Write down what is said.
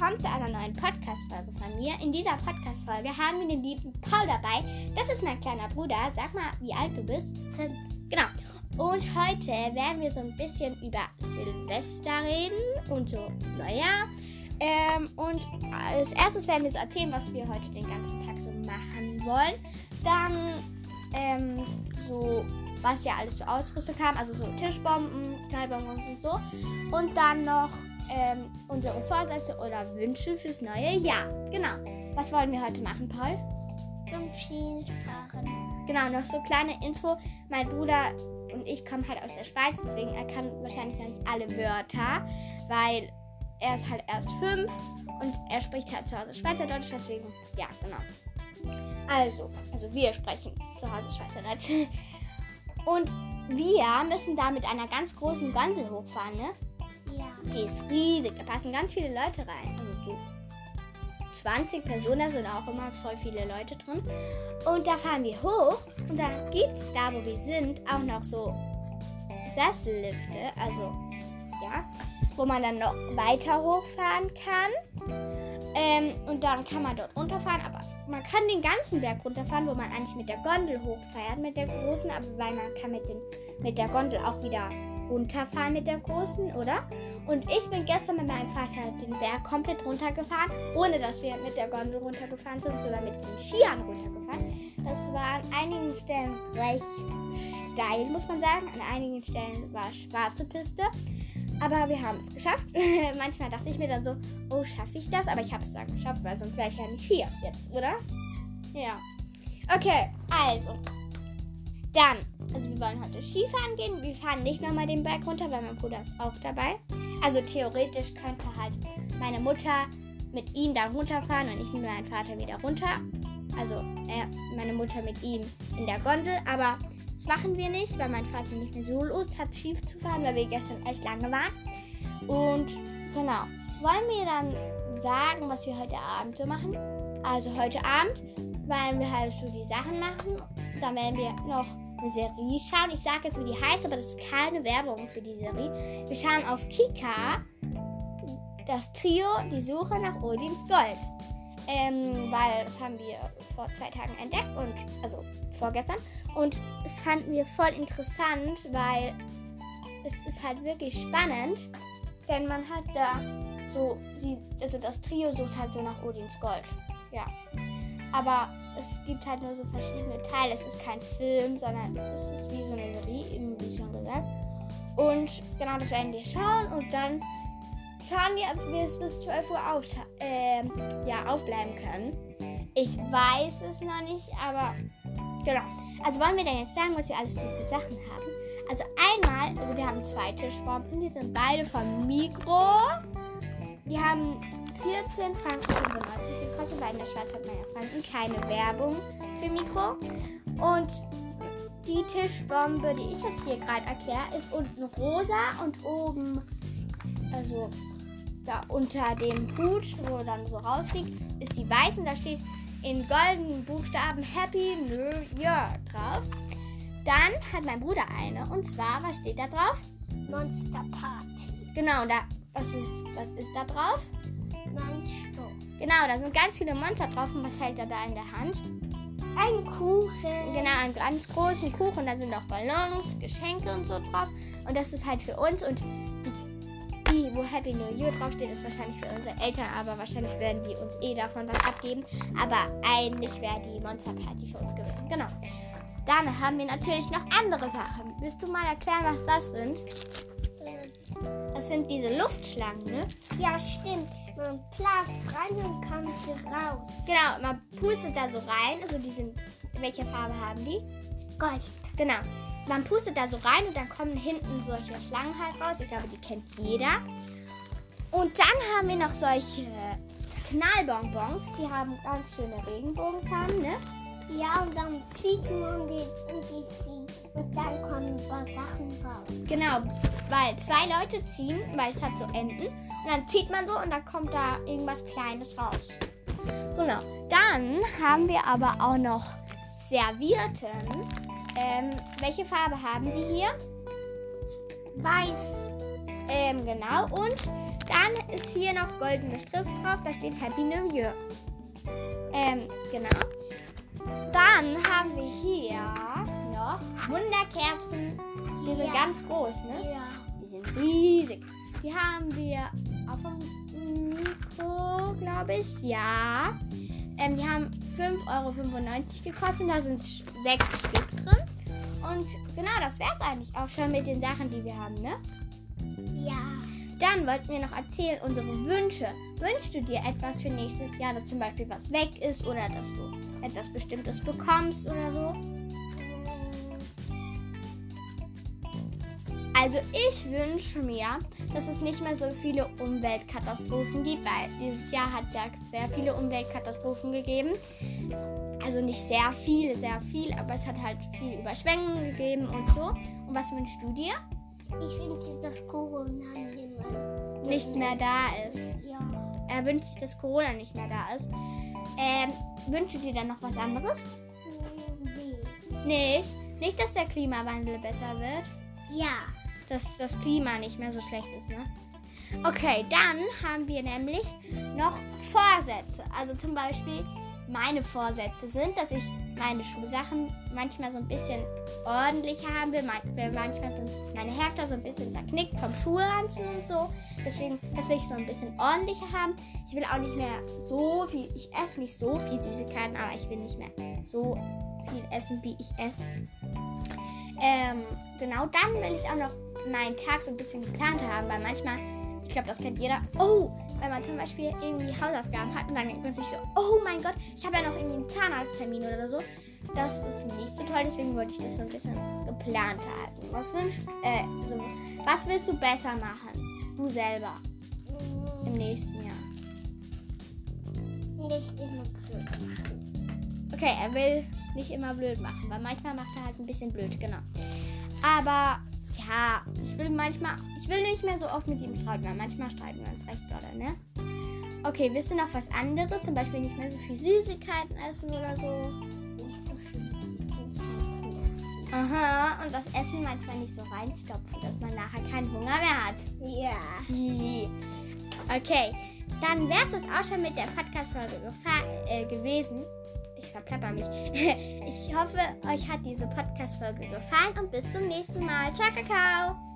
willkommen zu einer neuen Podcast-Folge von mir. In dieser Podcast-Folge haben wir den lieben Paul dabei. Das ist mein kleiner Bruder. Sag mal, wie alt du bist? Genau. Und heute werden wir so ein bisschen über Silvester reden und so Neujahr. Ähm, und als erstes werden wir so erzählen, was wir heute den ganzen Tag so machen wollen. Dann ähm, so, was ja alles zur Ausrüstung kam, also so Tischbomben, Knallbonbons und so. Und dann noch ähm, unsere Vorsätze oder Wünsche fürs neue Jahr. Genau. Was wollen wir heute machen, Paul? Ski fahren. Genau, noch so kleine Info. Mein Bruder und ich kommen halt aus der Schweiz, deswegen er kann wahrscheinlich noch nicht alle Wörter, weil er ist halt erst fünf und er spricht halt zu Hause Schweizerdeutsch, deswegen, ja, genau. Also, also wir sprechen zu Hause Schweizerdeutsch. Und wir müssen da mit einer ganz großen Gondel hochfahren, ne? Die ist riesig, da passen ganz viele Leute rein. Also so 20 Personen, da sind auch immer voll viele Leute drin. Und da fahren wir hoch und dann gibt es da, wo wir sind, auch noch so Sessellifte, also ja, wo man dann noch weiter hochfahren kann. Ähm, und dann kann man dort runterfahren, aber man kann den ganzen Berg runterfahren, wo man eigentlich mit der Gondel hochfährt, mit der großen, aber weil man kann mit, den, mit der Gondel auch wieder runterfahren mit der großen, oder? Und ich bin gestern mit meinem Vater den Berg komplett runtergefahren, ohne dass wir mit der Gondel runtergefahren sind, sondern mit den Skiern runtergefahren. Das war an einigen Stellen recht steil, muss man sagen. An einigen Stellen war schwarze Piste. Aber wir haben es geschafft. Manchmal dachte ich mir dann so, oh, schaffe ich das? Aber ich habe es dann geschafft, weil sonst wäre ich ja nicht hier jetzt, oder? Ja. Okay, also. Dann, also wir wollen heute Skifahren gehen. Wir fahren nicht nochmal den Berg runter, weil mein Bruder ist auch dabei. Also theoretisch könnte halt meine Mutter mit ihm dann runterfahren und ich mit meinem Vater wieder runter. Also äh, meine Mutter mit ihm in der Gondel. Aber das machen wir nicht, weil mein Vater nicht mehr so Lust hat, schief zu fahren, weil wir gestern echt lange waren. Und genau, wollen wir dann sagen, was wir heute Abend so machen? Also heute Abend werden wir halt so die Sachen machen. Dann werden wir noch eine Serie schauen. Ich sage jetzt, wie die heißt, aber das ist keine Werbung für die Serie. Wir schauen auf Kika das Trio Die Suche nach Odins Gold. Ähm, weil das haben wir vor zwei Tagen entdeckt und also vorgestern. Und das fanden wir voll interessant, weil es ist halt wirklich spannend, denn man hat da so, sie, also das Trio sucht halt so nach Odins Gold. Ja. Aber es gibt halt nur so verschiedene Teile. Es ist kein Film, sondern es ist wie so eine Serie, wie schon gesagt. Und genau das werden wir schauen und dann schauen wir, ob wir es bis 12 Uhr auf, äh, ja, aufbleiben können. Ich weiß es noch nicht, aber genau. Also wollen wir denn jetzt sagen, was wir alles so für Sachen haben? Also einmal, also wir haben zwei Tischbomben, die sind beide vom Mikro. Die haben 14 Franken 95 gekostet, weil in der Schweiz hat man ja Franken keine Werbung für Mikro. Und die Tischbombe, die ich jetzt hier gerade erkläre, ist unten rosa und oben, also da unter dem Hut, wo dann so rausfliegt, ist sie weiß und da steht in goldenen Buchstaben Happy New Year drauf. Dann hat mein Bruder eine und zwar, was steht da drauf? Monster Party. Genau, da, was ist, was ist da drauf? Nein, stopp. Genau, da sind ganz viele Monster drauf und was hält er da in der Hand? Ein Kuchen. Genau, einen ganz großen Kuchen. Da sind auch Ballons, Geschenke und so drauf. Und das ist halt für uns. Und die, die wo Happy New Year draufsteht, ist wahrscheinlich für unsere Eltern. Aber wahrscheinlich werden die uns eh davon was abgeben. Aber eigentlich wäre die Monster Party für uns gewesen. Genau. Dann haben wir natürlich noch andere Sachen. Willst du mal erklären, was das sind? Das sind diese Luftschlangen, ne? Ja, stimmt. Man plast rein und kommt sie raus. Genau, man pustet da so rein. Also die sind, welche Farbe haben die? Gold. Genau. Man pustet da so rein und dann kommen hinten solche Schlangen halt raus. Ich glaube, die kennt jeder. Und dann haben wir noch solche Knallbonbons. Die haben ganz schöne Regenbogenfarben, ne? Ja, und dann zieht man die und die fliegen. Und dann kommen ein paar Sachen raus. Genau, weil zwei Leute ziehen, weil es hat so Enden. Und dann zieht man so und dann kommt da irgendwas Kleines raus. Genau. Dann haben wir aber auch noch Servierten. Ähm, welche Farbe haben die hier? Weiß. Ähm, genau. Und dann ist hier noch goldene Schrift drauf. Da steht Happy New Year. Ähm, genau. Hier noch Wunderkerzen. Die sind Ja. ganz groß, ne? Ja. Die sind riesig. Die haben wir auf dem Mikro, glaube ich. Ja. Ähm, die haben 5,95 Euro gekostet. Da sind sechs Stück drin. Und genau, das wäre es eigentlich auch schon mit den Sachen, die wir haben, ne? Ja. Dann wollten wir noch erzählen, unsere Wünsche. Wünschst du dir etwas für nächstes Jahr, dass zum Beispiel was weg ist oder dass du etwas Bestimmtes bekommst oder so? Also ich wünsche mir, dass es nicht mehr so viele Umweltkatastrophen gibt, weil dieses Jahr hat ja sehr viele Umweltkatastrophen gegeben. Also nicht sehr viele, sehr viel, aber es hat halt viel Überschwemmungen gegeben und so. Und was wünschst du dir? Ich wünsche, dass Corona nimmer- Nicht mehr da ist. Ja. Er wünscht sich, dass Corona nicht mehr da ist. Ähm, wünschst du dir dann noch was anderes? Nee. Nicht? Nicht, dass der Klimawandel besser wird? Ja. Dass das Klima nicht mehr so schlecht ist, ne? Okay, dann haben wir nämlich noch Vorsätze. Also zum Beispiel meine Vorsätze sind, dass ich meine Schulsachen manchmal so ein bisschen ordentlicher haben will. Manchmal sind meine Hefter so ein bisschen zerknickt vom Schulranzen und so. Deswegen, das will ich so ein bisschen ordentlicher haben. Ich will auch nicht mehr so viel, ich esse nicht so viel Süßigkeiten, aber ich will nicht mehr so viel essen, wie ich esse. Ähm, genau, dann will ich auch noch meinen Tag so ein bisschen geplant haben, weil manchmal, ich glaube, das kennt jeder. Oh, wenn man zum Beispiel irgendwie Hausaufgaben hat und dann denkt man sich so, oh mein Gott, ich habe ja noch irgendwie einen Zahnarzttermin oder so. Das ist nicht so toll, deswegen wollte ich das so ein bisschen geplant halten. Was wünschst äh, so, was willst du besser machen? Du selber im nächsten Jahr. Nicht immer blöd machen. Okay, er will nicht immer blöd machen, weil manchmal macht er halt ein bisschen blöd, genau. Aber ja, ich will manchmal, ich will nicht mehr so oft mit ihm streiten, weil manchmal streiten wir uns recht doll, ne? Okay, willst du noch was anderes? Zum Beispiel nicht mehr so viel Süßigkeiten essen oder so? Nicht so viel Süßigkeiten essen. Aha, und das Essen manchmal nicht so reinstopfen, dass man nachher keinen Hunger mehr hat. Ja. Okay, dann wäre es das auch schon mit der Podcast-Folge äh, gewesen. Ich verplapper mich. Ich hoffe, euch hat diese Podcast-Folge gefallen und bis zum nächsten Mal. Ciao, Kakao!